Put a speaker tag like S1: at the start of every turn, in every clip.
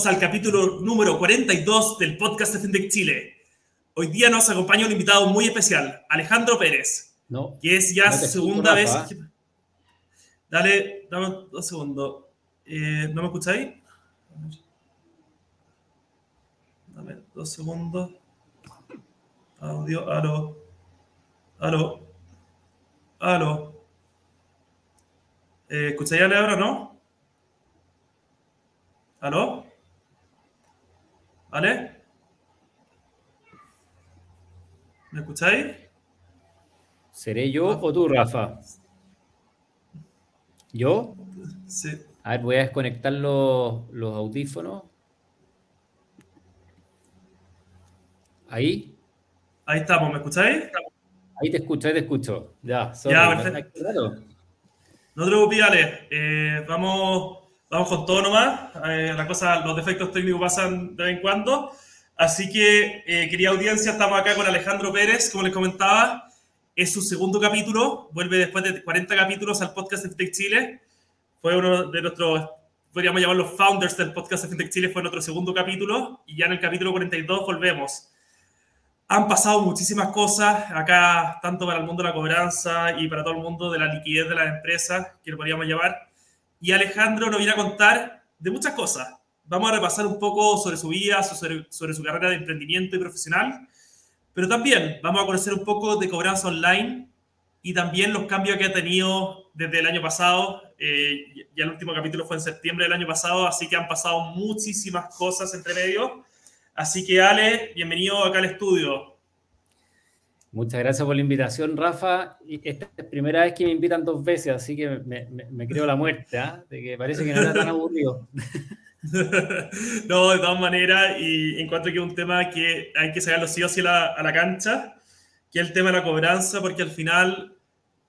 S1: Bienvenidos al capítulo número 42 del podcast de FinTech Chile. Hoy día nos acompaña un invitado muy especial, Alejandro Pérez,
S2: no,
S1: que es ya segunda vez. Dale, dame dos segundos. Eh, ¿No me escucháis? Dame dos segundos. Audio, aló. Aló. Aló. Eh, ¿Escucháis ahora, no? ¿Aló? ¿Vale? ¿Me escucháis?
S2: ¿Seré yo o tú, Rafa? ¿Yo?
S1: Sí.
S2: A ver, voy a desconectar los, los audífonos. ¿Ahí?
S1: Ahí estamos, ¿me escucháis?
S2: Ahí te escucho, ahí te escucho. Ya, sorry.
S1: Ya, perfecto. No te preocupes, Ale. Eh, vamos vamos con todo nomás. Eh, la cosa, los defectos técnicos pasan de vez en cuando. Así que, eh, querida audiencia, estamos acá con Alejandro Pérez, como les comentaba. Es su segundo capítulo, vuelve después de 40 capítulos al podcast de FinTech Chile. Fue uno de nuestros, podríamos llamarlo founders del podcast de FinTech Chile, fue nuestro segundo capítulo. Y ya en el capítulo 42 volvemos. Han pasado muchísimas cosas acá, tanto para el mundo de la cobranza y para todo el mundo de la liquidez de las empresas, que lo podríamos llamar y Alejandro nos viene a contar de muchas cosas. Vamos a repasar un poco sobre su vida, sobre, su carrera de emprendimiento y profesional, pero también vamos a conocer un poco de cobranza online y también los cambios que ha tenido desde el año pasado. Eh, ya el último capítulo fue en septiembre del año pasado, así que han pasado muchísimas cosas entre medio. Así que Ale, bienvenido acá al estudio.
S2: Muchas gracias por la invitación, Rafa. Esta es la primera vez que me invitan dos veces, así que me, creo la muerte, ¿ah? de que parece que no era tan aburrido.
S1: no, de todas maneras, y encuentro que es un tema que hay que sacarlo sí o sí a la, a la cancha, que es el tema de la cobranza, porque al final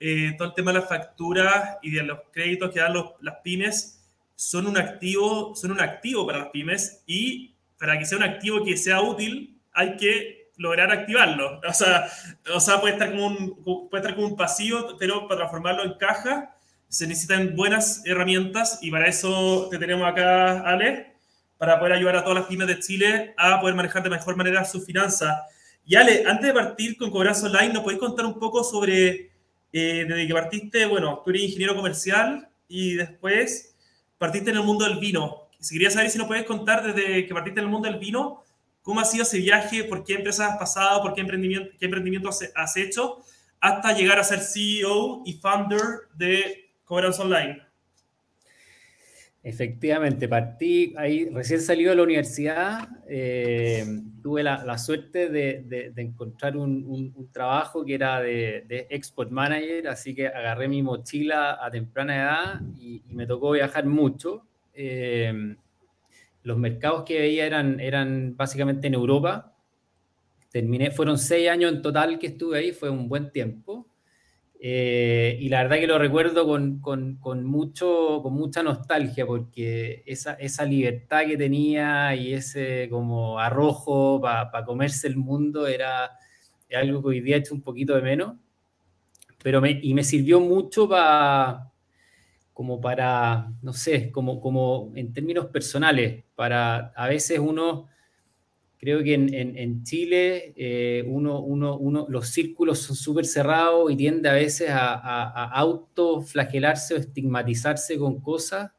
S1: eh, todo el tema de las facturas y de los créditos que dan los, las pymes son un activo, son un activo para las pymes y para que sea un activo que sea útil hay que lograr activarlo. O sea, o sea puede, estar como un, puede estar como un pasivo, pero para transformarlo en caja se necesitan buenas herramientas y para eso te tenemos acá, Ale, para poder ayudar a todas las pymes de Chile a poder manejar de mejor manera sus finanzas. Y Ale, antes de partir con Cobranza Online, ¿nos podéis contar un poco sobre, eh, desde que partiste, bueno, tú eres ingeniero comercial y después partiste en el mundo del vino. Si quería saber si nos puedes contar desde que partiste en el mundo del vino, ¿Cómo ha sido ese viaje? ¿Por qué empresas has pasado? ¿Por qué emprendimiento, qué emprendimiento has, hecho? Hasta llegar a ser CEO y founder de Cobranza Online.
S2: Efectivamente, partí ahí, recién salido de la universidad, eh, tuve la, suerte de, encontrar un, trabajo que era de, Export Manager, así que agarré mi mochila a temprana edad y, me tocó viajar mucho. Eh, los mercados que veía eran, eran básicamente en Europa. Terminé, fueron seis años en total que estuve ahí, fue un buen tiempo. Eh, y la verdad que lo recuerdo con, con, mucho, con mucha nostalgia, porque esa, esa libertad que tenía y ese como arrojo para comerse el mundo era, algo que hoy día he hecho un poquito de menos. Pero y me sirvió mucho para como para, no sé, como, como en términos personales, para a veces uno, creo que en, Chile eh, uno, uno, uno, los círculos son súper cerrados y tiende a veces a, a, autoflagelarse o estigmatizarse con cosas.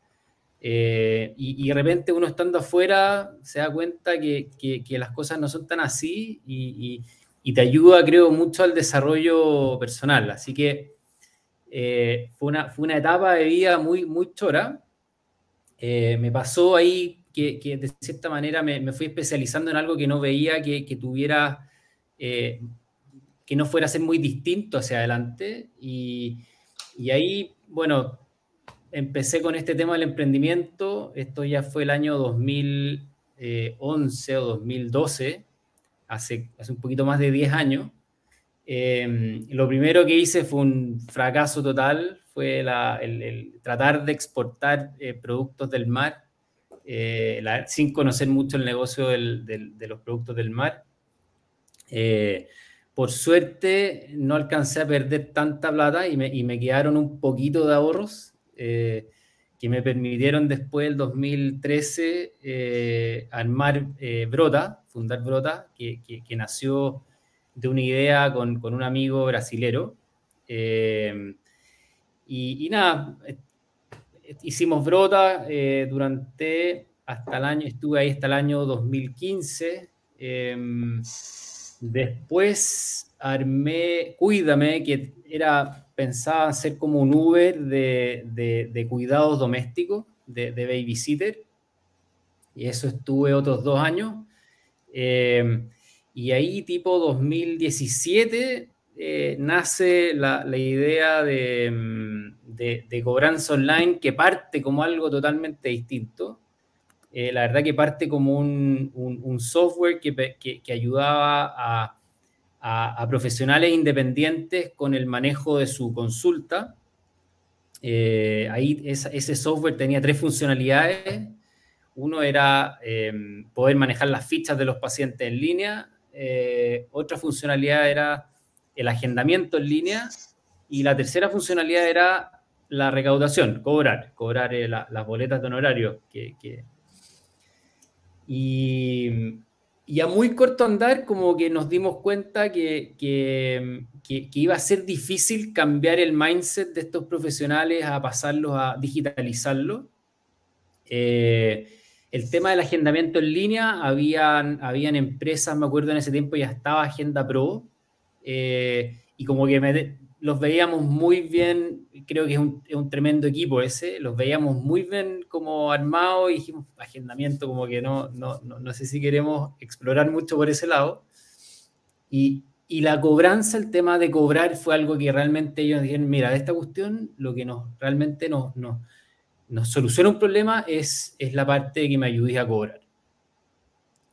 S2: Eh, y, de repente uno estando afuera se da cuenta que, que, las cosas no son tan así y, y, te ayuda, creo, mucho al desarrollo personal. Así que eh, fue, una, fue una etapa de vida muy, muy chora. Eh, me pasó ahí que, que, de cierta manera me, me, fui especializando en algo que no veía que, que tuviera, eh, que no fuera a ser muy distinto hacia adelante. Y, y, ahí, bueno, empecé con este tema del emprendimiento. Esto ya fue el año 2011 o 2012, hace, hace un poquito más de 10 años. Em, lo primero que hice fue un fracaso total, fue el, tratar de exportar eh, productos del mar eh, sin conocer mucho el negocio de los productos del mar. Eh, por suerte no alcancé a perder tanta plata y me, y me quedaron un poquito de ahorros, que que me permitieron después del 2013 eh, armar eh, Brota, fundar Brota, que, nació de una idea con, un amigo brasilero. Eh, y, nada, hicimos Brota durante, hasta el año, estuve ahí hasta el año 2015. después armé Cuídame, que era pensaba ser como un Uber de, cuidados domésticos, de, babysitter, y eso estuve otros dos años. Eh, y ahí, tipo 2017, eh, nace la, idea de, de, cobranza online que parte como algo totalmente distinto. Eh, la verdad que parte como un, software que ayudaba a a, profesionales independientes con el manejo de su consulta. Eh, ahí ese software tenía tres funcionalidades. Uno era em, poder manejar las fichas de los pacientes en línea. Eh, otra funcionalidad era el agendamiento en línea. Y la tercera funcionalidad era la recaudación, cobrar, cobrar eh, las boletas de honorario. Que, Y y a muy corto andar como que nos dimos cuenta que, que, iba a ser difícil cambiar el mindset de estos profesionales a pasarlos a digitalizarlo. Eh, el tema del agendamiento en línea, habían, habían empresas, me acuerdo en ese tiempo ya estaba Agenda Pro, eh, y como que me, los veíamos muy bien, creo que es un, tremendo equipo ese, los veíamos muy bien como armados y dijimos, agendamiento como que no, no, no, sé si queremos explorar mucho por ese lado. Y, y, la cobranza, el tema de cobrar fue algo que realmente ellos dijeron, mira, de esta cuestión lo que nos realmente nos, nos, nos soluciona un problema es, es la parte que me ayudes a cobrar.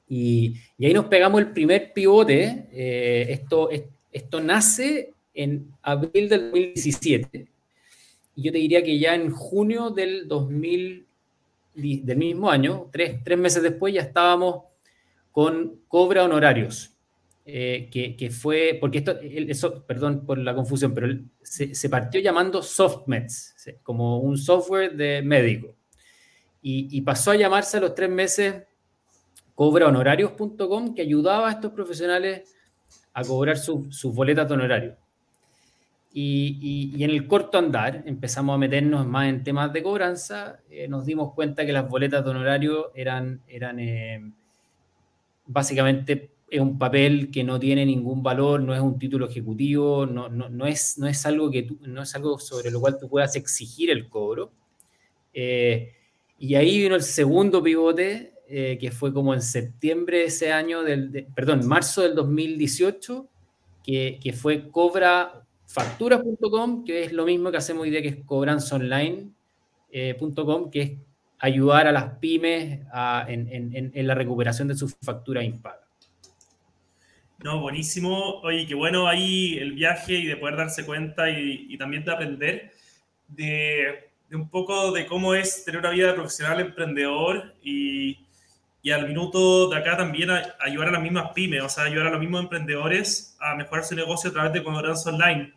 S2: Y, y, ahí nos pegamos el primer pivote. Eh, esto, esto nace en abril del 2017. Y yo te diría que ya en junio del 2000, del mismo año, tres, tres meses después, ya estábamos con cobra honorarios. Eh, que, que, fue, porque esto, eso, perdón por la confusión, pero se, se partió llamando SoftMeds, como un software de médico. Y, y, pasó a llamarse a los tres meses cobrahonorarios.com, que ayudaba a estos profesionales a cobrar sus boletas de honorario. Y, en el corto andar empezamos a meternos más en temas de cobranza, eh, nos dimos cuenta que las boletas de honorario eran, eran eh, básicamente es un papel que no tiene ningún valor, no es un título ejecutivo, no, no, no es, no, es, algo que no es algo sobre lo cual tú puedas exigir el cobro. Eh, y ahí vino el segundo pivote, que fue como en septiembre de ese año, del, perdón, marzo del 2018, que, que fue cobra facturas.com, que es lo mismo que hacemos hoy día, que es cobranzaonline.com, eh, que es ayudar a las pymes en, la recuperación de sus facturas impagas.
S1: No, buenísimo. Oye, qué bueno ahí el viaje y de poder darse cuenta y, también de aprender de, un poco de cómo es tener una vida profesional emprendedor y, y al minuto de acá también ayudar a las mismas pymes, o sea, ayudar a los mismos emprendedores a mejorar su negocio a través de Cobranza Online.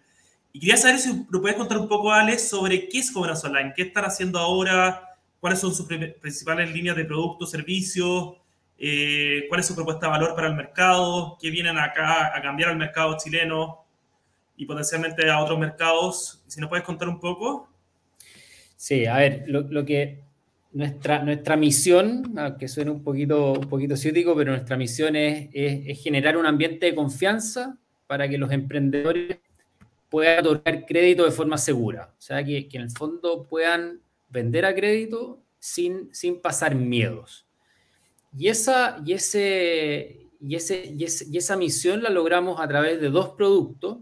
S1: Y quería saber si lo puedes contar un poco, Alex, sobre qué es Cobranza Online, qué están haciendo ahora, cuáles son sus principales líneas de productos, servicios, eh, cuál es su propuesta de valor para el mercado, qué vienen acá a cambiar al mercado chileno y potencialmente a otros mercados. Si nos puedes contar un poco.
S2: Sí, a ver, lo, que nuestra, nuestra misión, que suena un poquito, un poquito ciútico, pero nuestra misión es, es generar un ambiente de confianza para que los emprendedores puedan otorgar crédito de forma segura. O sea, que, en el fondo puedan vender a crédito sin, sin pasar miedos. Y esa, y, ese, y, ese, y, esa misión la logramos a través de dos productos,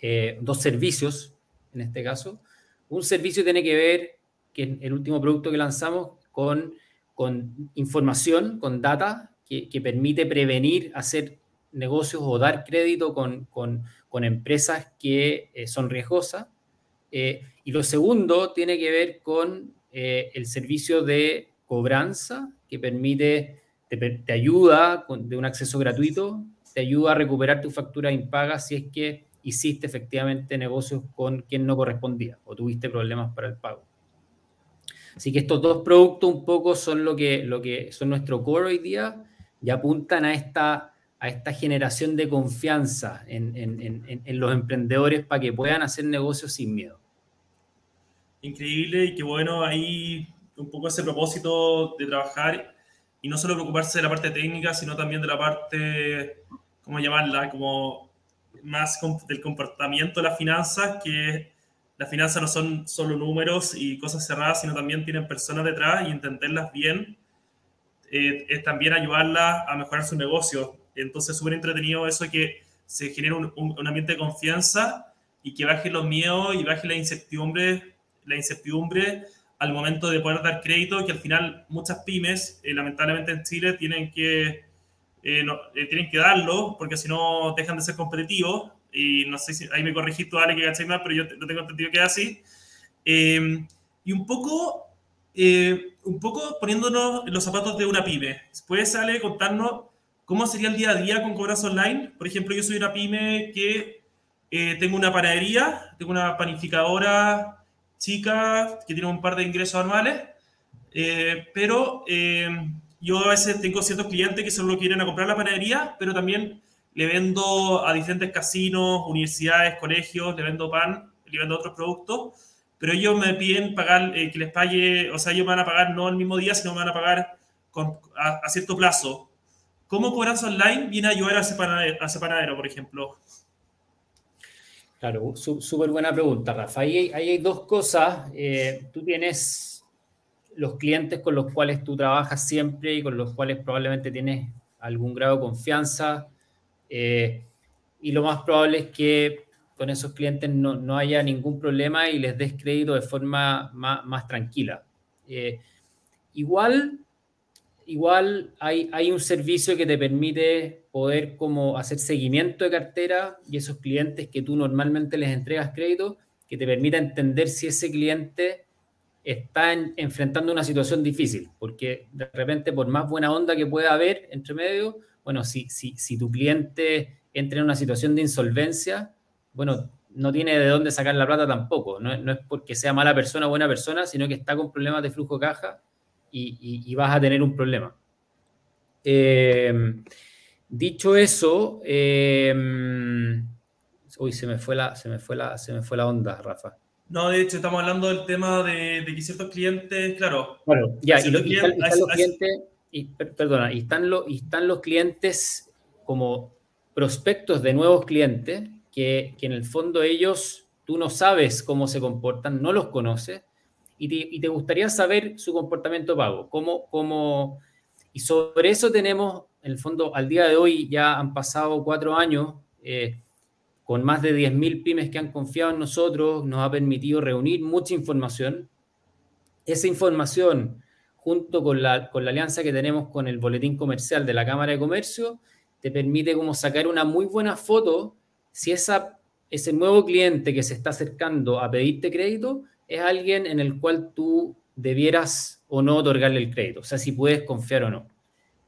S2: eh, dos servicios en este caso. Un servicio tiene que ver, que el último producto que lanzamos, con, con información, con data, que, permite prevenir, hacer negocios o dar crédito con, con, empresas que eh, son riesgosas. Eh, y lo segundo tiene que ver con el servicio de cobranza que permite, te, ayuda de un acceso gratuito, te ayuda a recuperar tu factura impaga si es que hiciste efectivamente negocios con quien no correspondía o tuviste problemas para el pago. Así que estos dos productos un poco son lo que, lo que son nuestro core hoy día y apuntan a esta, a esta generación de confianza en, en los emprendedores para que puedan hacer negocios sin miedo.
S1: Increíble y qué bueno ahí un poco ese propósito de trabajar y no solo preocuparse de la parte técnica, sino también de la parte, ¿cómo llamarla? Como más del comportamiento de las finanzas, que las finanzas no son solo números y cosas cerradas, sino también tienen personas detrás y entenderlas bien eh, es también ayudarlas a mejorar su negocio. Entonces, súper entretenido eso que se genere un, un, ambiente de confianza y que baje los miedos y baje la incertidumbre, la incertidumbre al momento de poder dar crédito, que al final muchas pymes, eh, lamentablemente en Chile, tienen que, eh, tienen que darlo, porque si no dejan de ser competitivos y no sé si ahí me corregís tú, Ale, que cacháis más, pero yo no tengo entendido que es así. Eh, y un poco, eh, un poco poniéndonos en los zapatos de una pyme. ¿Puedes, Ale, contarnos cómo sería el día a día con cobras online? Por ejemplo, yo soy una pyme que eh, tengo una panadería, tengo una panificadora chica que tiene un par de ingresos anuales, pero yo a veces tengo ciertos clientes que solo quieren a comprar la panadería, pero también le vendo a diferentes casinos, universidades, colegios, le vendo pan, le vendo otros productos, pero ellos me piden pagar, eh, que les pague, o sea, ellos van a pagar no el mismo día, sino van a pagar a, cierto plazo. ¿Cómo Cobranza Online viene a ayudar a ese panadero, por ejemplo?
S2: Claro, súper buena pregunta, Rafa. Ahí hay, dos cosas. Eh, tú tienes los clientes con los cuales tú trabajas siempre y con los cuales probablemente tienes algún grado de confianza eh, y lo más probable es que con esos clientes no, haya ningún problema y les des crédito de forma más, tranquila. Eh, igual, igual hay, hay un servicio que te permite poder como hacer seguimiento de cartera y esos clientes que tú normalmente les entregas crédito, que te permita entender si ese cliente está enfrentando una situación difícil, porque de repente por más buena onda que pueda haber entre medio, bueno, si, si, si tu cliente entra en una situación de insolvencia, bueno, no tiene de dónde sacar la plata tampoco. No, es porque sea mala persona o buena persona, sino que está con problemas de flujo de caja y, vas a tener un problema. Eh, dicho eso, eh, uy, se me, fue la, se, me fue la, se me fue la onda, Rafa.
S1: No, de hecho, estamos hablando del tema de, que ciertos clientes, claro.
S2: Bueno, ya, y, los clientes y, perdona, y están, y están los clientes como prospectos de nuevos clientes, que, en el fondo ellos, tú no sabes cómo se comportan, no los conoces, y te, gustaría saber su comportamiento pago, cómo, cómo, y sobre eso tenemos, en el fondo, al día de hoy ya han pasado cuatro años, eh, con más de 10.000 pymes que han confiado en nosotros, nos ha permitido reunir mucha información. Esa información junto con la, con la alianza que tenemos con el boletín comercial de la Cámara de Comercio, te permite como sacar una muy buena foto si esa, ese nuevo cliente que se está acercando a pedirte crédito es alguien en el cual tú debieras o no otorgarle el crédito, o sea, si puedes confiar o no.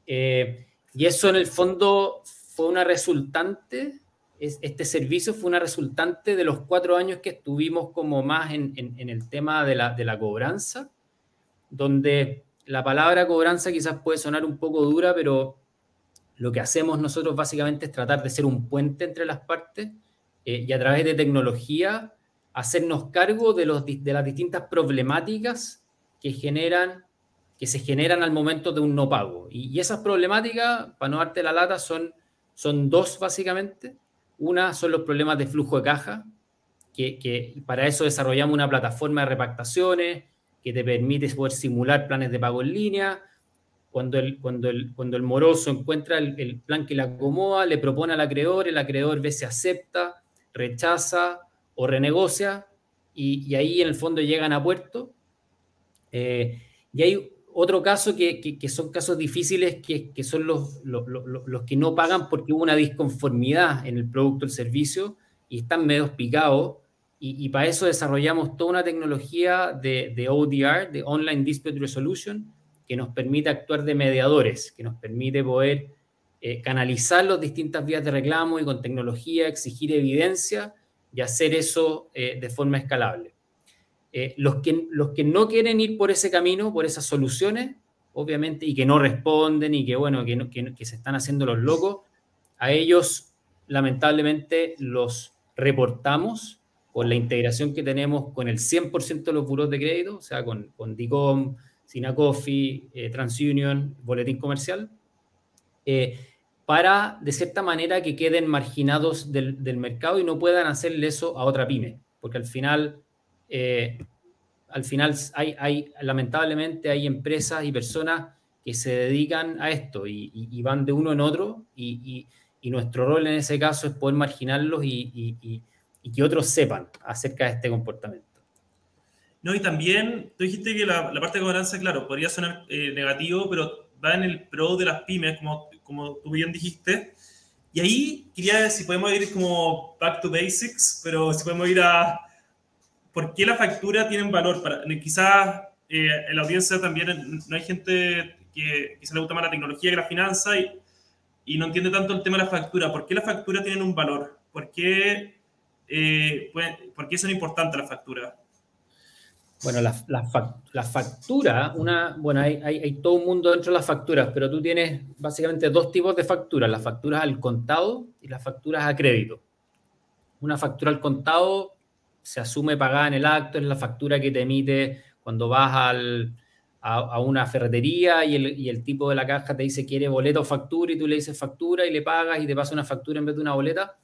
S2: Eh, y eso en el fondo fue una resultante, este servicio fue una resultante de los cuatro años que estuvimos como más en, el tema de la, de la cobranza, donde la palabra cobranza quizás puede sonar un poco dura, pero lo que hacemos nosotros básicamente es tratar de ser un puente entre las partes eh, y a través de tecnología hacernos cargo de, los, de las distintas problemáticas que generan que se generan al momento de un no pago. Y, esas problemáticas, para no darte la lata, son, son dos básicamente. Una son los problemas de flujo de caja, que, para eso desarrollamos una plataforma de repactaciones, que te permite poder simular planes de pago en línea. Cuando el, cuando el, cuando el moroso encuentra el, plan que le acomoda, le propone al acreedor, el acreedor ve si acepta, rechaza o renegocia, y, ahí en el fondo llegan a puerto. Eh, y hay otro caso que, son casos difíciles, que, son los, los, los, que no pagan porque hubo una disconformidad en el producto o el servicio y están medio picados y, para eso desarrollamos toda una tecnología de, ODR, de Online Dispute Resolution, que nos permite actuar de mediadores, que nos permite poder eh, canalizar las distintas vías de reclamo y con tecnología exigir evidencia y hacer eso eh, de forma escalable. Eh, los, que, los que no quieren ir por ese camino, por esas soluciones, obviamente, y que no responden y que, bueno, que, que, que se están haciendo los locos, a ellos, lamentablemente, los reportamos con la integración que tenemos con el 100% de los buros de crédito, o sea, con, con DICOM, Sinacofi, eh, TransUnion, Boletín Comercial, eh, para, de cierta manera, que queden marginados del, del, mercado y no puedan hacerle eso a otra pyme, porque al final, eh, al final hay, hay, lamentablemente, hay empresas y personas que se dedican a esto y, van de uno en otro y, y, nuestro rol en ese caso es poder marginarlos y que otros sepan acerca de este comportamiento.
S1: No, y también, tú dijiste que la, la parte de gobernanza, claro, podría sonar eh, negativo, pero va en el pro de las pymes, como, como tú bien dijiste. Y ahí quería si podemos ir como back to basics, pero si podemos ir a por qué la factura tiene valor. Para, quizás eh, en la audiencia también no hay gente que, se le gusta más la tecnología que la finanza y, y no entiende tanto el tema de la factura. ¿Por qué la factura tiene un valor? ¿Por qué eh, ¿por qué son importantes las facturas?
S2: Bueno, la, la, factura, una, bueno, hay, hay, hay, todo un mundo dentro de las facturas, pero tú tienes básicamente dos tipos de facturas, las facturas al contado y las facturas a crédito. Una factura al contado se asume pagada en el acto, es la factura que te emite cuando vas al, a, una ferretería y el, y el, tipo de la caja te dice quiere boleta o factura y tú le dices factura y le pagas y te pasa una factura en vez de una boleta.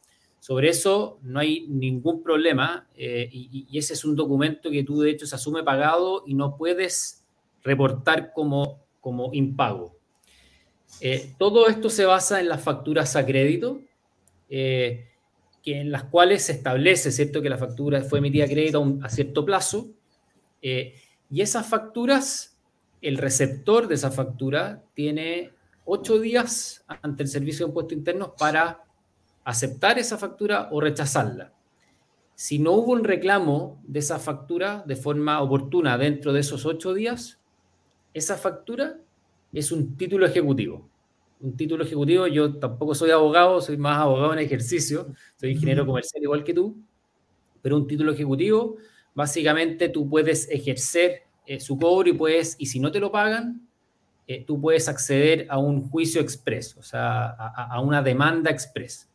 S2: Sobre eso no hay ningún problema eh, y, ese es un documento que tú de hecho se asume pagado y no puedes reportar como, como impago. Eh, todo esto se basa en las facturas a crédito, eh, que en las cuales se establece, ¿cierto?, que la factura fue emitida a crédito a, un, a cierto plazo y esas facturas, el receptor de esa factura tiene ocho días ante el Servicio de Impuestos Internos para aceptar esa factura o rechazarla. Si no hubo un reclamo de esa factura de forma oportuna dentro de esos ocho días, esa factura es un título ejecutivo. Un título ejecutivo, yo tampoco soy abogado, soy más abogado en ejercicio, soy ingeniero comercial igual que tú, pero un título ejecutivo, básicamente tú puedes ejercer eh, su cobro y puedes, y si no te lo pagan, eh, tú puedes acceder a un juicio expreso, o sea, a, a una demanda expresa.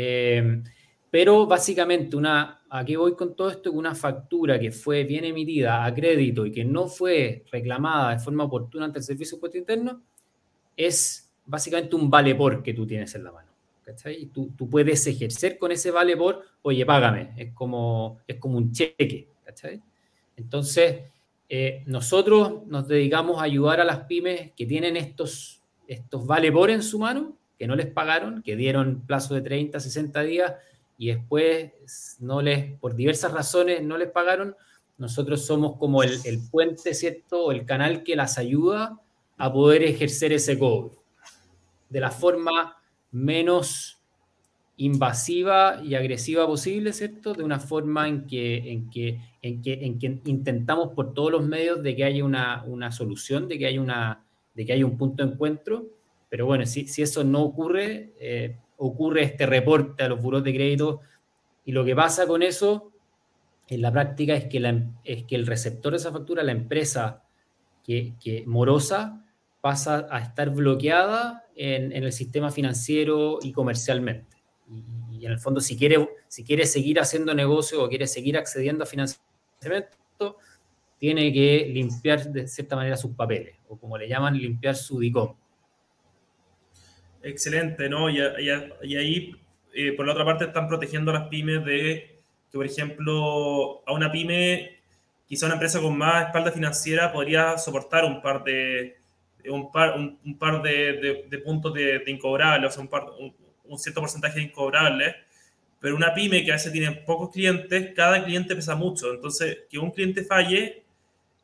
S2: Eh, pero básicamente, una, aquí voy con todo esto, que una factura que fue bien emitida a crédito y que no fue reclamada de forma oportuna ante el Servicio de Impuesto Interno, es básicamente un vale por que tú tienes en la mano. ¿cachai? Tú, tú, puedes ejercer con ese vale por, oye, págame, es como, es como un cheque. ¿cachai? Entonces, eh, nosotros nos dedicamos a ayudar a las pymes que tienen estos, estos vale por en su mano que no les pagaron, que dieron plazo de 30, 60 días y después no les, por diversas razones no les pagaron, nosotros somos como el, el puente, ¿cierto? O el canal que las ayuda a poder ejercer ese cobro de la forma menos invasiva y agresiva posible, ¿cierto? De una forma en que, en que, en que, en que intentamos por todos los medios de que haya una, una solución, de que haya, una, de que haya un punto de encuentro pero bueno, si, si eso no ocurre, eh, ocurre este reporte a los buros de crédito y lo que pasa con eso en la práctica es que, la, es que el receptor de esa factura, la empresa que, que morosa, pasa a estar bloqueada en, en, el sistema financiero y comercialmente. Y, y, en el fondo, si quiere, si quiere seguir haciendo negocio o quiere seguir accediendo a financiamiento, tiene que limpiar de cierta manera sus papeles, o como le llaman, limpiar su DICOM.
S1: Excelente, ¿no? Y, ahí, eh, por la otra parte, están protegiendo a las pymes de que, por ejemplo, a una pyme, quizá una empresa con más espalda financiera podría soportar un par de, un par, un, par de, de, de puntos de, incobrables, o sea, un, par, un, cierto porcentaje de incobrables, pero una pyme que a veces tiene pocos clientes, cada cliente pesa mucho, entonces que un cliente falle,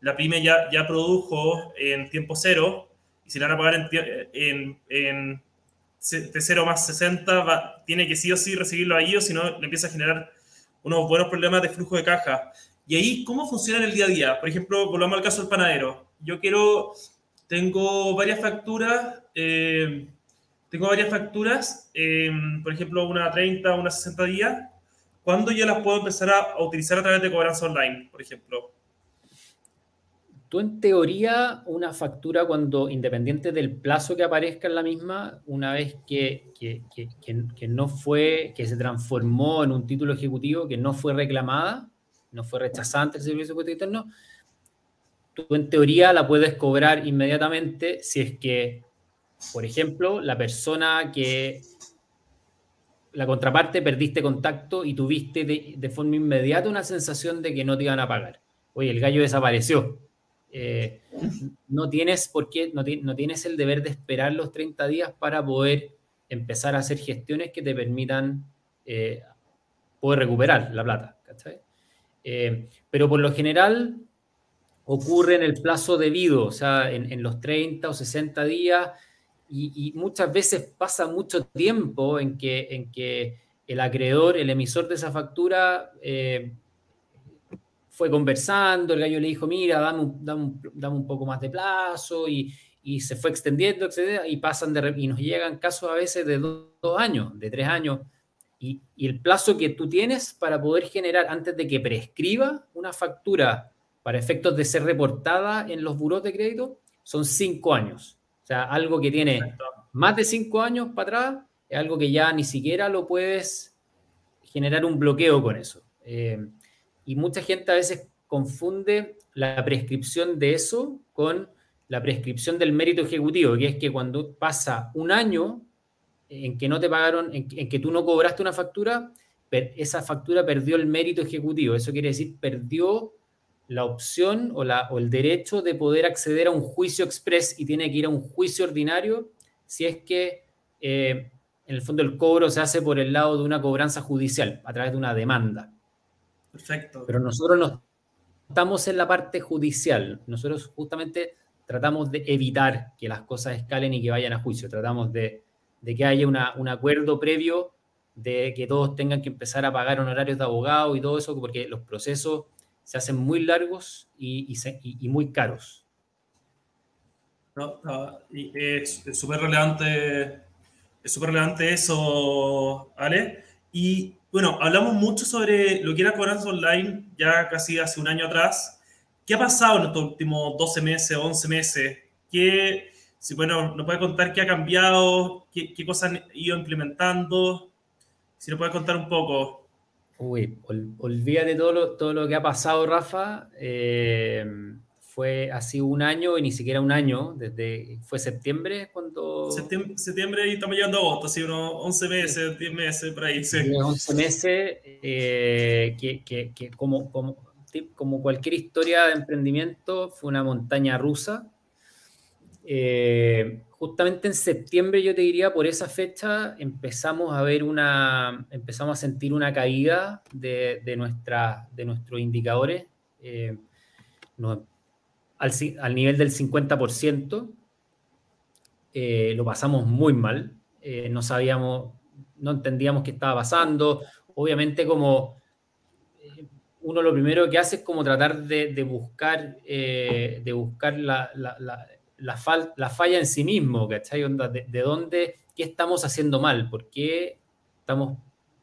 S1: la pyme ya, ya produjo en tiempo cero, y si le van a pagar en, en, en de 0 más 60 va, tiene que sí o sí recibirlo ahí o si no le empieza a generar unos buenos problemas de flujo de caja. Y ahí, ¿cómo funciona en el día a día? Por ejemplo, volvamos al caso del panadero. Yo quiero, tengo varias facturas, eh, tengo varias facturas, eh, por ejemplo, una 30, una 60 días. ¿Cuándo ya las puedo empezar a, a, utilizar a través de cobranza online, por ejemplo?
S2: Tú en teoría, una factura cuando, independiente del plazo que aparezca en la misma, una vez que, que, que, no fue, que se transformó en un título ejecutivo, que no fue reclamada, no fue rechazada ante el Servicio de Interno, tú en teoría la puedes cobrar inmediatamente si es que, por ejemplo, la persona que la contraparte perdiste contacto y tuviste de, forma inmediata una sensación de que no te iban a pagar. Oye, el gallo desapareció. Eh, no tienes por qué, no, tienes el deber de esperar los 30 días para poder empezar a hacer gestiones que te permitan eh, poder recuperar la plata. Eh, pero por lo general ocurre en el plazo debido, o sea, en, los 30 o 60 días, y, muchas veces pasa mucho tiempo en que, en que el acreedor, el emisor de esa factura, eh, fue conversando, el gallo le dijo, mira, dame un, dame un, poco más de plazo, y, y, se fue extendiendo, etcétera, y pasan de, y nos llegan casos a veces de dos, años, de tres años, y, y, el plazo que tú tienes para poder generar, antes de que prescriba una factura para efectos de ser reportada en los buros de crédito, son cinco años. O sea, algo que tiene más de cinco años para atrás es algo que ya ni siquiera lo puedes generar un bloqueo con eso. Eh, y mucha gente a veces confunde la prescripción de eso con la prescripción del mérito ejecutivo, que es que cuando pasa un año en que no te pagaron, en, que tú no cobraste una factura, esa factura perdió el mérito ejecutivo. Eso quiere decir, perdió la opción o, la, o el derecho de poder acceder a un juicio express y tiene que ir a un juicio ordinario si es que eh, en el fondo el cobro se hace por el lado de una cobranza judicial, a través de una demanda.
S1: Perfecto.
S2: Pero nosotros no estamos en la parte judicial. Nosotros justamente tratamos de evitar que las cosas escalen y que vayan a juicio. Tratamos de, de que haya una, un acuerdo previo de que todos tengan que empezar a pagar honorarios de abogado y todo eso, porque los procesos se hacen muy largos y, y, muy caros.
S1: No, es súper relevante, es súper relevante eso, Ale. Y bueno, hablamos mucho sobre lo que era cobranza online ya casi hace un año atrás. ¿Qué ha pasado en estos últimos 12 meses, 11 meses? ¿Qué, si bueno, nos puede contar qué ha cambiado, qué, qué cosas han ido implementando? Si nos puede contar un poco.
S2: Uy, olvídate todo lo, todo lo que ha pasado, Rafa. Eh, fue así un año y ni siquiera un año, desde fue septiembre cuando...
S1: Septiembre, y estamos llegando a agosto, así unos 11 meses, 10 meses, por ahí. Sí.
S2: 11 meses eh, que, que, que como, como, como, cualquier historia de emprendimiento fue una montaña rusa. Eh, justamente en septiembre, yo te diría, por esa fecha empezamos a ver una, empezamos a sentir una caída de, de, nuestra, de nuestros indicadores eh, al, nivel del 50%. Eh, lo pasamos muy mal, eh, no sabíamos, no entendíamos qué estaba pasando. Obviamente como uno lo primero que hace es como tratar de, de buscar, de buscar la, la, la, la falla en sí mismo, ¿cachai? de, de, dónde, qué estamos haciendo mal, por qué estamos,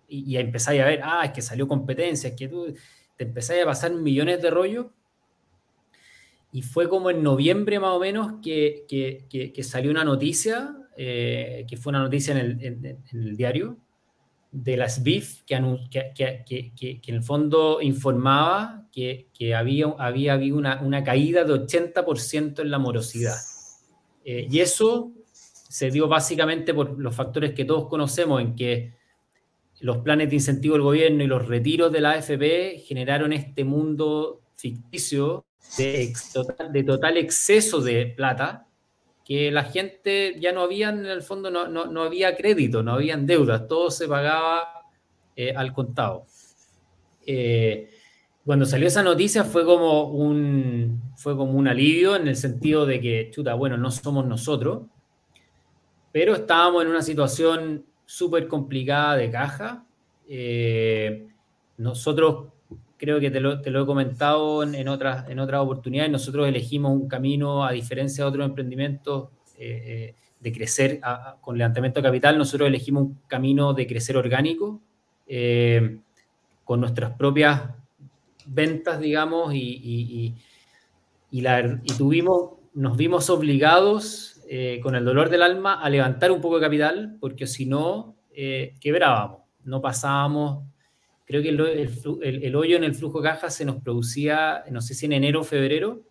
S2: y, y empezáis a ver, ah, es que salió competencia, es que tú te empezáis a pasar millones de rollos. Y fue como en noviembre más o menos que, que, que, salió una noticia, eh, que fue una noticia en el, en, el diario, de las BIF que, en el fondo informaba que, había, había habido una, una, caída de 80% en la morosidad. Eh, y eso se dio básicamente por los factores que todos conocemos, en que los planes de incentivo del gobierno y los retiros de la AFP generaron este mundo ficticio de, de total exceso de plata que la gente ya no había, en el fondo, no, no, no había crédito, no habían deudas, todo se pagaba eh, al contado. Eh, cuando salió esa noticia fue como, un, fue como un alivio en el sentido de que, chuta, bueno, no somos nosotros, pero estábamos en una situación súper complicada de caja. Eh, nosotros, creo que te lo, he comentado en, en, otras, en otras oportunidades, nosotros elegimos un camino, a diferencia de otros emprendimientos, eh, eh de crecer a, con levantamiento de capital, nosotros elegimos un camino de crecer orgánico, eh, con nuestras propias ventas, digamos, y, y, y, y tuvimos, nos vimos obligados con el dolor del alma a levantar un poco de capital, porque si no, quebrábamos, no pasábamos. Creo que el, hoyo en el flujo caja se nos producía, no sé si en enero o febrero,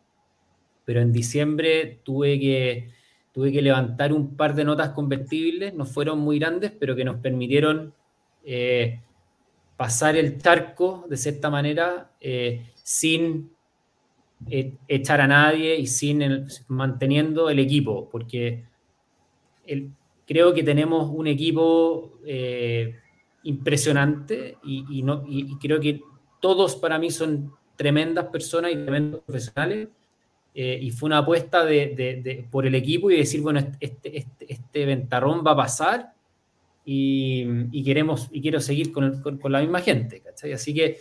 S2: pero en diciembre tuve que, tuve que levantar un par de notas convertibles, no fueron muy grandes, pero que nos permitieron eh, pasar el charco de cierta manera eh, sin eh, echar a nadie y sin manteniendo el equipo, porque creo que tenemos un equipo impresionante y, no, y, creo que todos para mí son tremendas personas y tremendos profesionales. y fue una apuesta de, por el equipo y decir, bueno, este, este, este ventarrón va a pasar y, queremos, y quiero seguir con, con, la misma gente, ¿cachai? Así que,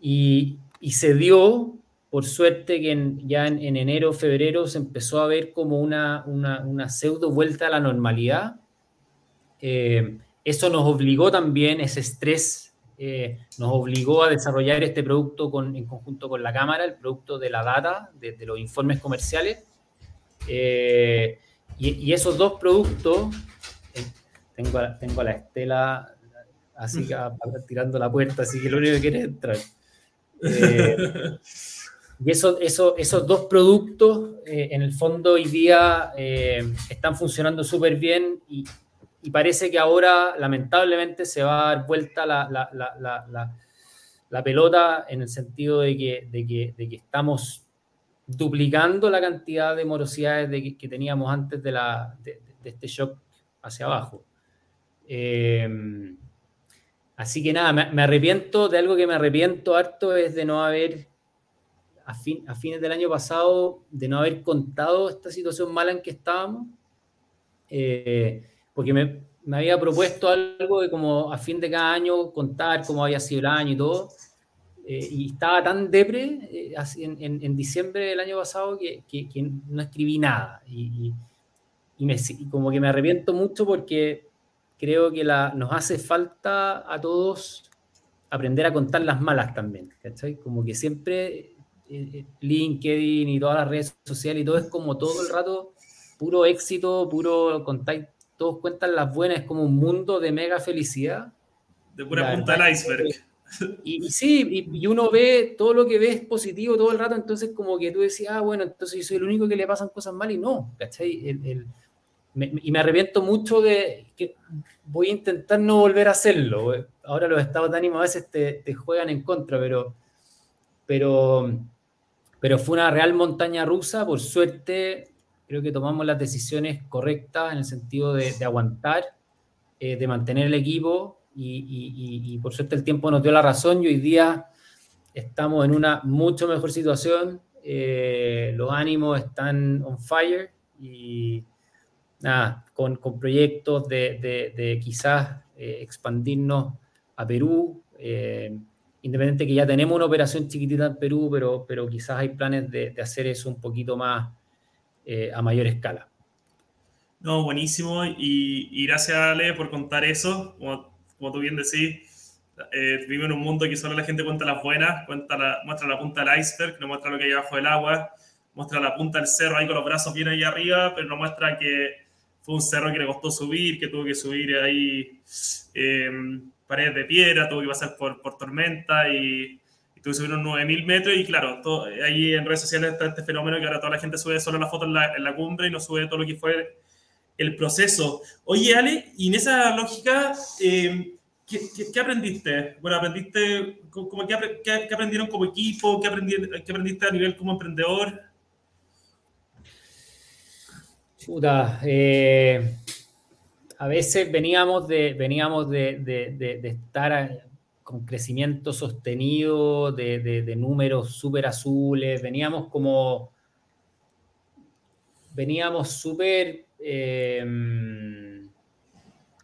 S2: y, y se dio, por suerte, que ya en, en, enero, febrero se empezó a ver como una, una, una pseudo vuelta a la normalidad. Eh, eso nos obligó también, ese estrés eh, nos obligó a desarrollar este producto con, en conjunto con la cámara, el producto de la data, de, de los informes comerciales. Eh, y, y, esos dos productos tengo, tengo a la Estela así que, tirando la puerta, así que lo único que quiere es entrar. Eh, y eso, eso, esos dos productos, eh, en el fondo, hoy día eh, están funcionando súper bien y, y, parece que ahora, lamentablemente, se va a dar vuelta la, la, la, la pelota en el sentido de que, de que, de que, estamos duplicando la cantidad de morosidades de que, teníamos antes de, la, de este shock hacia abajo. Em, así que nada, me, arrepiento de algo que me arrepiento harto es de no haber, a, fin, a fines del año pasado, de no haber contado esta situación mala en que estábamos, eh, porque me, me, había propuesto algo de como a fin de cada año contar cómo había sido el año y todo. Eh, y estaba tan depre eh, en, en, en, diciembre del año pasado que, que, que no escribí nada. Y, y, me, y, como que me arrepiento mucho porque creo que la, nos hace falta a todos aprender a contar las malas también, ¿cachai? Como que siempre eh, eh, LinkedIn y todas las redes sociales y todo es como todo el rato puro éxito, puro contar, todos cuentan las buenas, es como un mundo de mega felicidad.
S1: De pura punta del iceberg.
S2: Y, y sí, y, y, uno ve todo lo que ve es positivo todo el rato, entonces como que tú decías, ah, bueno, entonces yo soy el único que le pasan cosas mal y no, ¿cachai? El, el, y me arrepiento mucho de que voy a intentar no volver a hacerlo. Ahora los estados de ánimo a veces te, te juegan en contra, pero, pero, pero fue una real montaña rusa. Por suerte, creo que tomamos las decisiones correctas en el sentido de, de aguantar, eh, de mantener el equipo y, y, y, por suerte el tiempo nos dio la razón y hoy día estamos en una mucho mejor situación. Eh, los ánimos están on fire y nada, con, con proyectos de, de, de quizás eh, expandirnos a Perú, eh, independiente que ya tenemos una operación chiquitita en Perú, pero, pero quizás hay planes de, de hacer eso un poquito más eh, a mayor escala.
S1: No, buenísimo, y, y, gracias Ale por contar eso, como, tú bien decís, eh, vivimos en un mundo que solo la gente cuenta las buenas, cuenta muestra la punta del iceberg, no muestra lo que hay abajo del agua, muestra la punta del cerro ahí con los brazos bien ahí arriba, pero no muestra que fue un cerro que le costó subir, que tuvo que subir ahí eh, paredes de piedra, tuvo que pasar por, por tormenta y, subir unos 9.000 metros. Y claro, todo, ahí en redes sociales está este fenómeno que ahora toda la gente sube solo la foto en la, cumbre y no sube todo lo que fue el proceso. Oye, Ale, y en esa lógica, eh, ¿qué, aprendiste? Bueno, aprendiste, como, ¿qué, ¿qué, aprendieron como equipo? ¿Qué aprendiste, ¿Qué aprendiste a nivel como emprendedor?
S2: Chuta, eh, a veces veníamos de, veníamos de, de, estar con crecimiento sostenido, de, números súper azules, veníamos como, veníamos súper eh,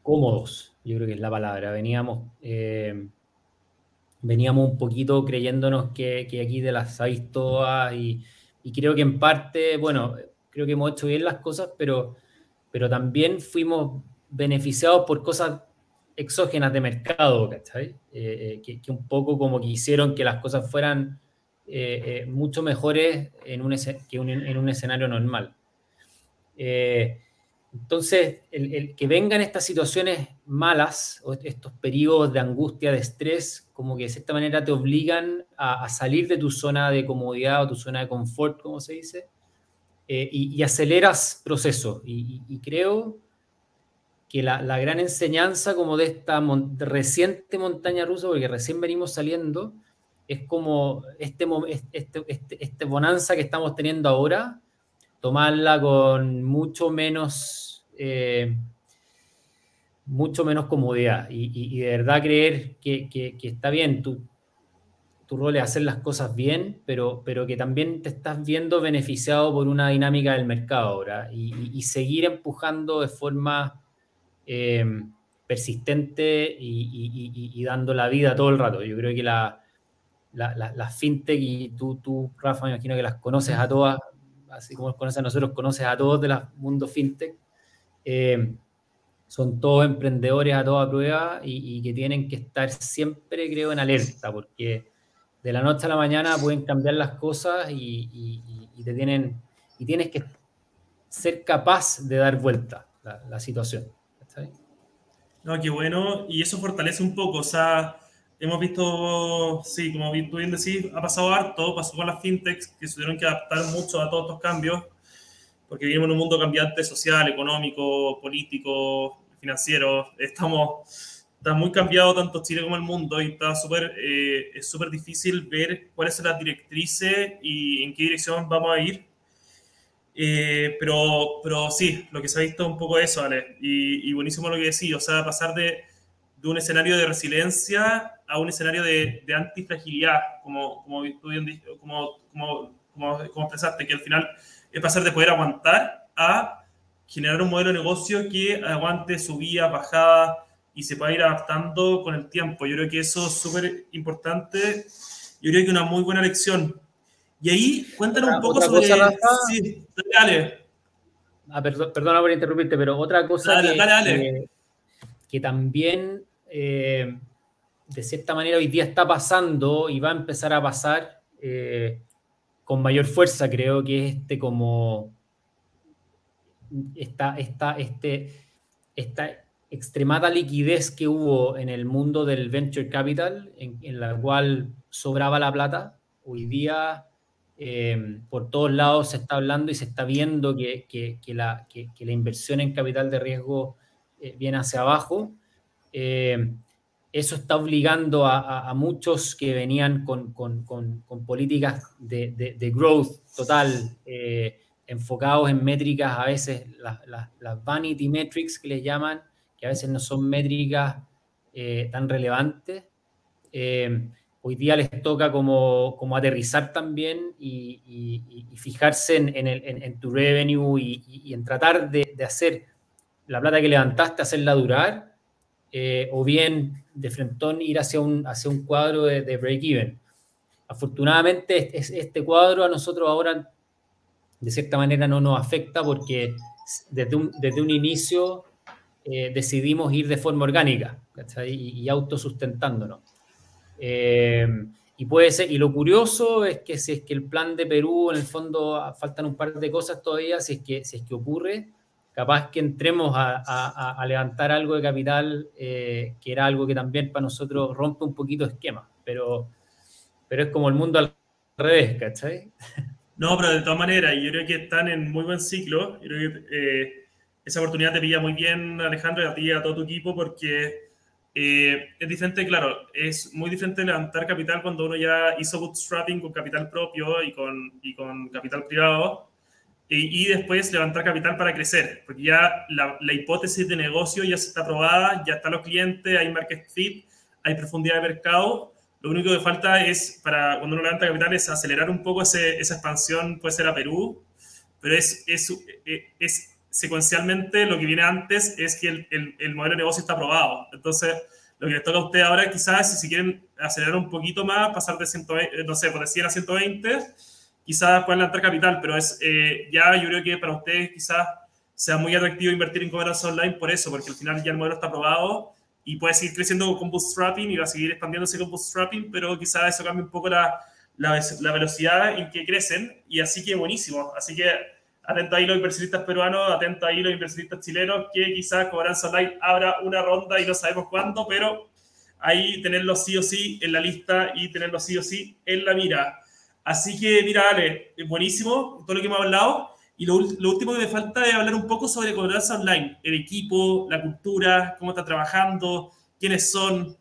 S2: cómodos, yo creo que es la palabra, veníamos, eh, veníamos un poquito creyéndonos que, que, aquí de las sabéis todas y, y creo que en parte, bueno, creo que hemos hecho bien las cosas, pero, pero también fuimos beneficiados por cosas exógenas de mercado, ¿cachai? Eh, que, que, un poco como que hicieron que las cosas fueran eh, mucho mejores en un, que en un escenario normal. entonces, el, que vengan estas situaciones malas, o estos periodos de angustia, de estrés, como que de cierta manera te obligan a, salir de tu zona de comodidad o tu zona de confort, como se dice, y, aceleras procesos. y creo que la, gran enseñanza como de esta reciente montaña rusa, porque recién venimos saliendo, es como este, este, este, este, bonanza que estamos teniendo ahora, tomarla con mucho menos, eh, mucho menos comodidad. Y, de verdad creer que, está bien, tu, tu rol es hacer las cosas bien, pero, pero que también te estás viendo beneficiado por una dinámica del mercado ahora y seguir empujando de forma eh, persistente y, dando la vida todo el rato. Yo creo que la, fintech, y tú, tú, Rafa, me imagino que las conoces a todas, así como conoces a nosotros, conoces a todos del mundo fintech. Eh, son todos emprendedores a toda prueba y, que tienen que estar siempre, creo, en alerta, porque de la noche a la mañana pueden cambiar las cosas y, te tienen, y tienes que ser capaz de dar vuelta la situación.
S1: No, qué bueno. Y eso fortalece un poco. O sea, hemos visto, sí, como tú bien decís, ha pasado harto. Pasó con las fintechs que se tuvieron que adaptar mucho a todos estos cambios. Porque vivimos en un mundo cambiante social, económico, político, financiero. Estamos, está muy cambiado tanto Chile como el mundo y está súper, eh, es súper difícil ver cuáles son las directrices y en qué dirección vamos a ir. Eh, pero, pero sí, lo que se ha visto un poco eso, Ale. Y, buenísimo lo que decís, o sea, pasar de, de, un escenario de resiliencia a un escenario de, de antifragilidad, como, como, como, como, como, como expresaste, que al final es pasar de poder aguantar a generar un modelo de negocio que aguante subida, bajada y se pueda ir adaptando con el tiempo. Yo creo que eso es súper importante. Yo creo que una muy buena lección y ahí cuéntanos un poco sobre... Cosa, sí, dale.
S2: Ah, perdona por interrumpirte, pero otra cosa que, que, también eh, de cierta manera hoy día está pasando y va a empezar a pasar eh, con mayor fuerza, creo que este como esta, esta, este, esta extremada liquidez que hubo en el mundo del venture capital, en, en la cual sobraba la plata, hoy día Em, por todos lados se está hablando y se está viendo que, la, inversión en capital de riesgo eh, viene hacia abajo. Em, eso está obligando a, muchos que venían con, políticas de, growth total, eh, enfocados en métricas, a veces las, vanity metrics que les llaman, que a veces no son métricas eh, tan relevantes. Hoy día les toca como, como aterrizar también y, fijarse en, tu revenue y, en tratar de, hacer la plata que levantaste, hacerla durar, eh, o bien de frentón ir hacia un, hacia un cuadro de, break-even. Afortunadamente, este, cuadro a nosotros ahora, de cierta manera, no nos afecta porque desde un, desde un inicio eh, decidimos ir de forma orgánica y, y autosustentándonos. Eh, y puede ser, y lo curioso es que si es que el plan de Perú, en el fondo, faltan un par de cosas todavía, si es que, si es que ocurre, capaz que entremos a, levantar algo de capital, eh, que era algo que también para nosotros rompe un poquito esquema, pero, pero es como el mundo al revés, ¿cachai?
S1: No, pero de todas maneras, yo creo que están en muy buen ciclo. Yo creo que eh, esa oportunidad te pilla muy bien, Alejandro, y a ti y a todo tu equipo, porque eh, es diferente, claro, es muy diferente levantar capital cuando uno ya hizo bootstrapping con capital propio y con, y con capital privado, y, después levantar capital para crecer, porque ya la, la, hipótesis de negocio ya está aprobada, ya están los clientes, hay market fit, hay profundidad de mercado. Lo único que falta es, para cuando uno levanta capital, es acelerar un poco ese, esa expansión, puede ser a Perú, pero es, es, es secuencialmente lo que viene antes es que el, el, modelo de negocio está aprobado. Entonces, lo que toca a usted ahora quizás si, si quieren acelerar un poquito más, pasar de 120, no sé, por 100 a 120, quizás puedan levantar capital, pero es eh, ya yo creo que para ustedes quizás sea muy atractivo invertir en comercio online por eso, porque al final ya el modelo está aprobado y puede seguir creciendo con bootstrapping y va a seguir expandiéndose con bootstrapping, pero quizás eso cambie un poco la, la, la, velocidad en que crecen y así que buenísimo. Así que atento ahí los inversionistas peruanos, atento ahí los inversionistas chilenos, que quizás Cobranza Online abra una ronda y no sabemos cuándo, pero ahí tenerlo sí o sí en la lista y tenerlo sí o sí en la mira. Así que, mira, Ale, buenísimo todo lo que hemos hablado. Y lo, último que me falta es hablar un poco sobre Cobranza Online, el equipo, la cultura, cómo está trabajando, quiénes son.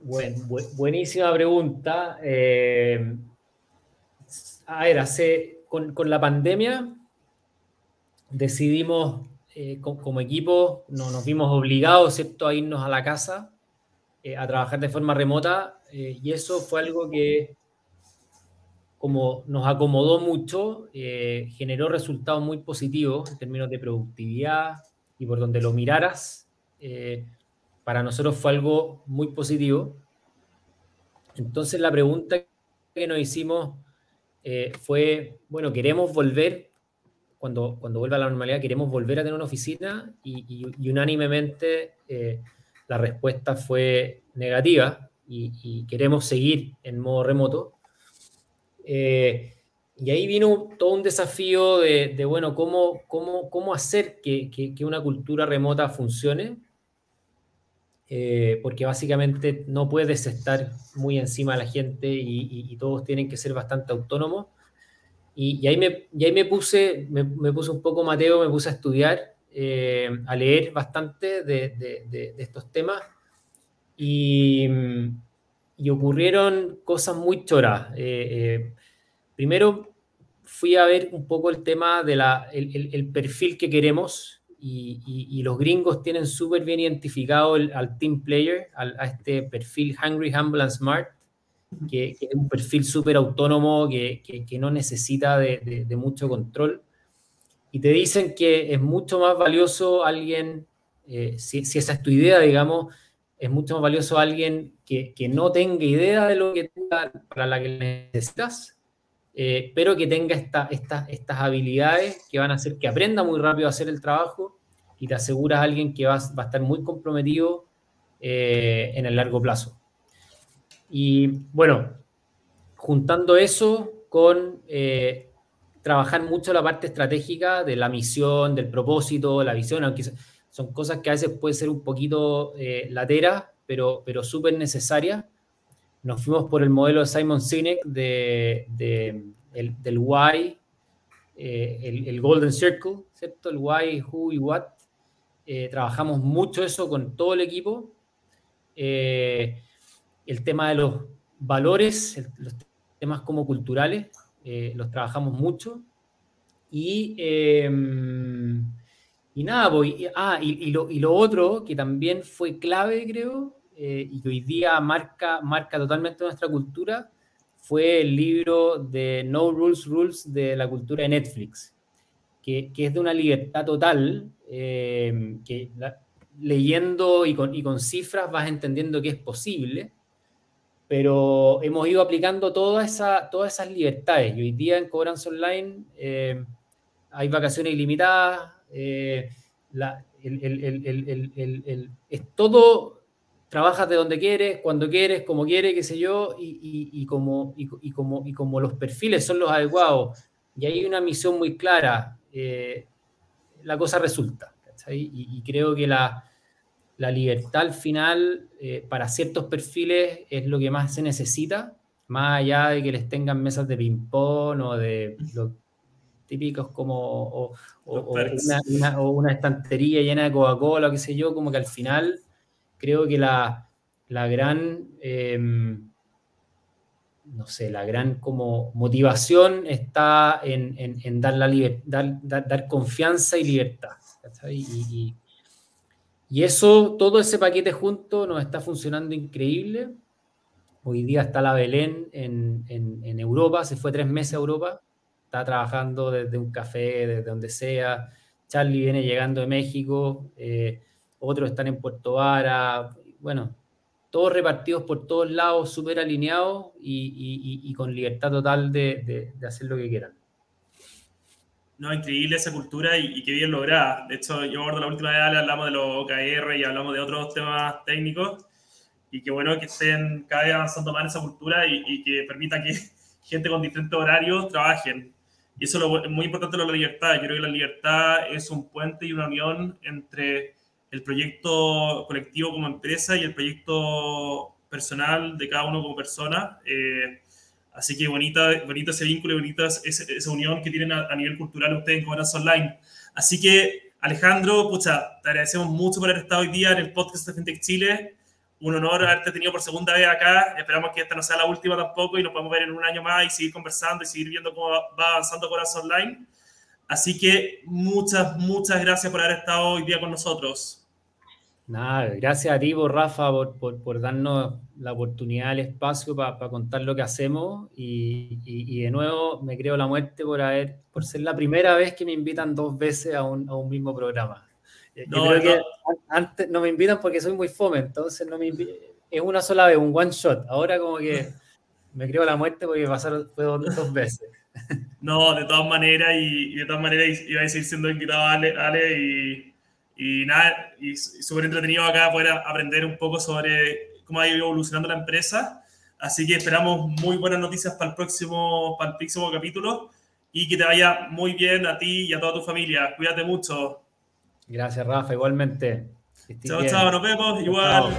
S2: Bueno, buenísima pregunta. Eh, a ver, hace, con, la pandemia decidimos eh, como equipo, no, nos vimos obligados ¿cierto? a irnos a la casa, eh, a trabajar de forma remota, y eso fue algo que como nos acomodó mucho, eh, generó resultados muy positivos en términos de productividad y por donde lo miraras, eh, para nosotros fue algo muy positivo. Entonces la pregunta que nos hicimos eh, fue, bueno, queremos volver, cuando, cuando vuelva a la normalidad, queremos volver a tener una oficina y, unánimemente la respuesta fue negativa y queremos seguir en modo remoto. Eh, y ahí vino todo un desafío de, bueno, cómo, cómo, cómo hacer que, que, una cultura remota funcione, eh, porque básicamente no puedes estar muy encima de la gente y, todos tienen que ser bastante autónomos. Y, ahí, me, y ahí me puse, me, me, puse un poco Mateo, me puse a estudiar, eh, a leer bastante de, de, de estos temas. Y, y ocurrieron cosas muy choras. Eh, eh, primero fui a ver un poco el tema del de el, perfil que queremos y, los gringos tienen súper bien identificado al team player, a este perfil Hungry, Humble and Smart, que, es un perfil súper autónomo, que, que, no necesita de, de, mucho control. Y te dicen que es mucho más valioso alguien, eh, si, si esa es tu idea, digamos, es mucho más valioso alguien que, que no tenga idea de lo que para la que necesitas, eh, pero que tenga esta, estas habilidades que van a hacer que aprenda muy rápido a hacer el trabajo y te aseguras a alguien que va, va a estar muy comprometido eh, en el largo plazo. Y bueno, juntando eso con eh, trabajar mucho la parte estratégica de la misión, del propósito, la visión, aunque son cosas que a veces pueden ser un poquito lateras, pero, pero súper necesarias. Nos fuimos por el modelo de Simon Sinek de, el, del why, eh, el, Golden Circle, ¿cierto? El why, who y what. Eh, trabajamos mucho eso con todo el equipo. Eh, el tema de los valores, los temas como culturales, los trabajamos mucho. Y y nada, pues, ah, y, lo, y, lo, otro que también fue clave, creo, eh, y que hoy día marca, marca totalmente nuestra cultura, fue el libro de No Rules Rules de la cultura de Netflix, que, que es de una libertad total, eh, que leyendo y con, y con, cifras vas entendiendo que es posible, pero hemos ido aplicando toda esa, todas esas libertades. Y hoy día en Cobranza Online eh, hay vacaciones ilimitadas, eh, es todo, trabajas de donde quieres, cuando quieres, como quieres, qué sé yo, y, como, y, como, y como los perfiles son los adecuados y hay una misión muy clara, eh, la cosa resulta. Y, creo que la, libertad al final eh, para ciertos perfiles es lo que más se necesita, más allá de que les tengan mesas de ping-pong o de típicos como o, una, estantería llena de Coca-Cola o qué sé yo, como que al final creo que la, gran, em, no sé, la gran como motivación está en, dar, la dar, confianza y libertad. Y, eso, todo ese paquete junto nos está funcionando increíble. Hoy día está la Belén en, en Europa, se fue tres meses a Europa está trabajando desde un café, desde donde sea. Charlie viene llegando de México, eh, otros están en Puerto Vara, bueno, todos repartidos por todos lados, súper alineados y, con libertad total de, hacer lo que quieran.
S1: No, increíble esa cultura y, qué bien lograda. De hecho, yo recuerdo la última vez hablamos de los OKR y hablamos de otros temas técnicos y que bueno que estén cada vez avanzando más en esa cultura y, que permita que gente con diferentes horarios trabajen. Y eso es muy importante de la libertad. Yo creo que la libertad es un puente y una unión entre el proyecto colectivo como empresa y el proyecto personal de cada uno como persona. Eh, así que bonita, bonito ese vínculo y bonita esa, unión que tienen a, nivel cultural ustedes en Cobranza Online. Así que, Alejandro, pucha, te agradecemos mucho por haber estado hoy día en el podcast de FinTech Chile. Un honor haberte tenido por segunda vez acá. Esperamos que esta no sea la última tampoco y nos podemos ver en un año más y seguir conversando y seguir viendo cómo va avanzando Corazón Online. Así que muchas, muchas gracias por haber estado hoy día con nosotros.
S2: Nada, gracias a ti, Rafa, por, por, darnos la oportunidad, el espacio para contar lo que hacemos y, y, de nuevo me creo la muerte por haber, por ser la primera vez que me invitan dos veces a un, a un mismo programa. Eh, no, creo que antes no me invitan porque soy muy fome, entonces no me es una sola vez, un one shot. Ahora como que me creo la muerte porque pasaron fue dos, veces.
S1: No, de todas maneras, y, de todas maneras iba a seguir siendo invitado a Ale, Ale y y nada, y súper entretenido acá poder aprender un poco sobre cómo ha ido evolucionando la empresa. Así que esperamos muy buenas noticias para el próximo, para el próximo capítulo y que te vaya muy bien a ti y a toda tu familia. Cuídate mucho.
S2: Gracias, Rafa, igualmente.
S1: Chao, chao, nos vemos. Igual.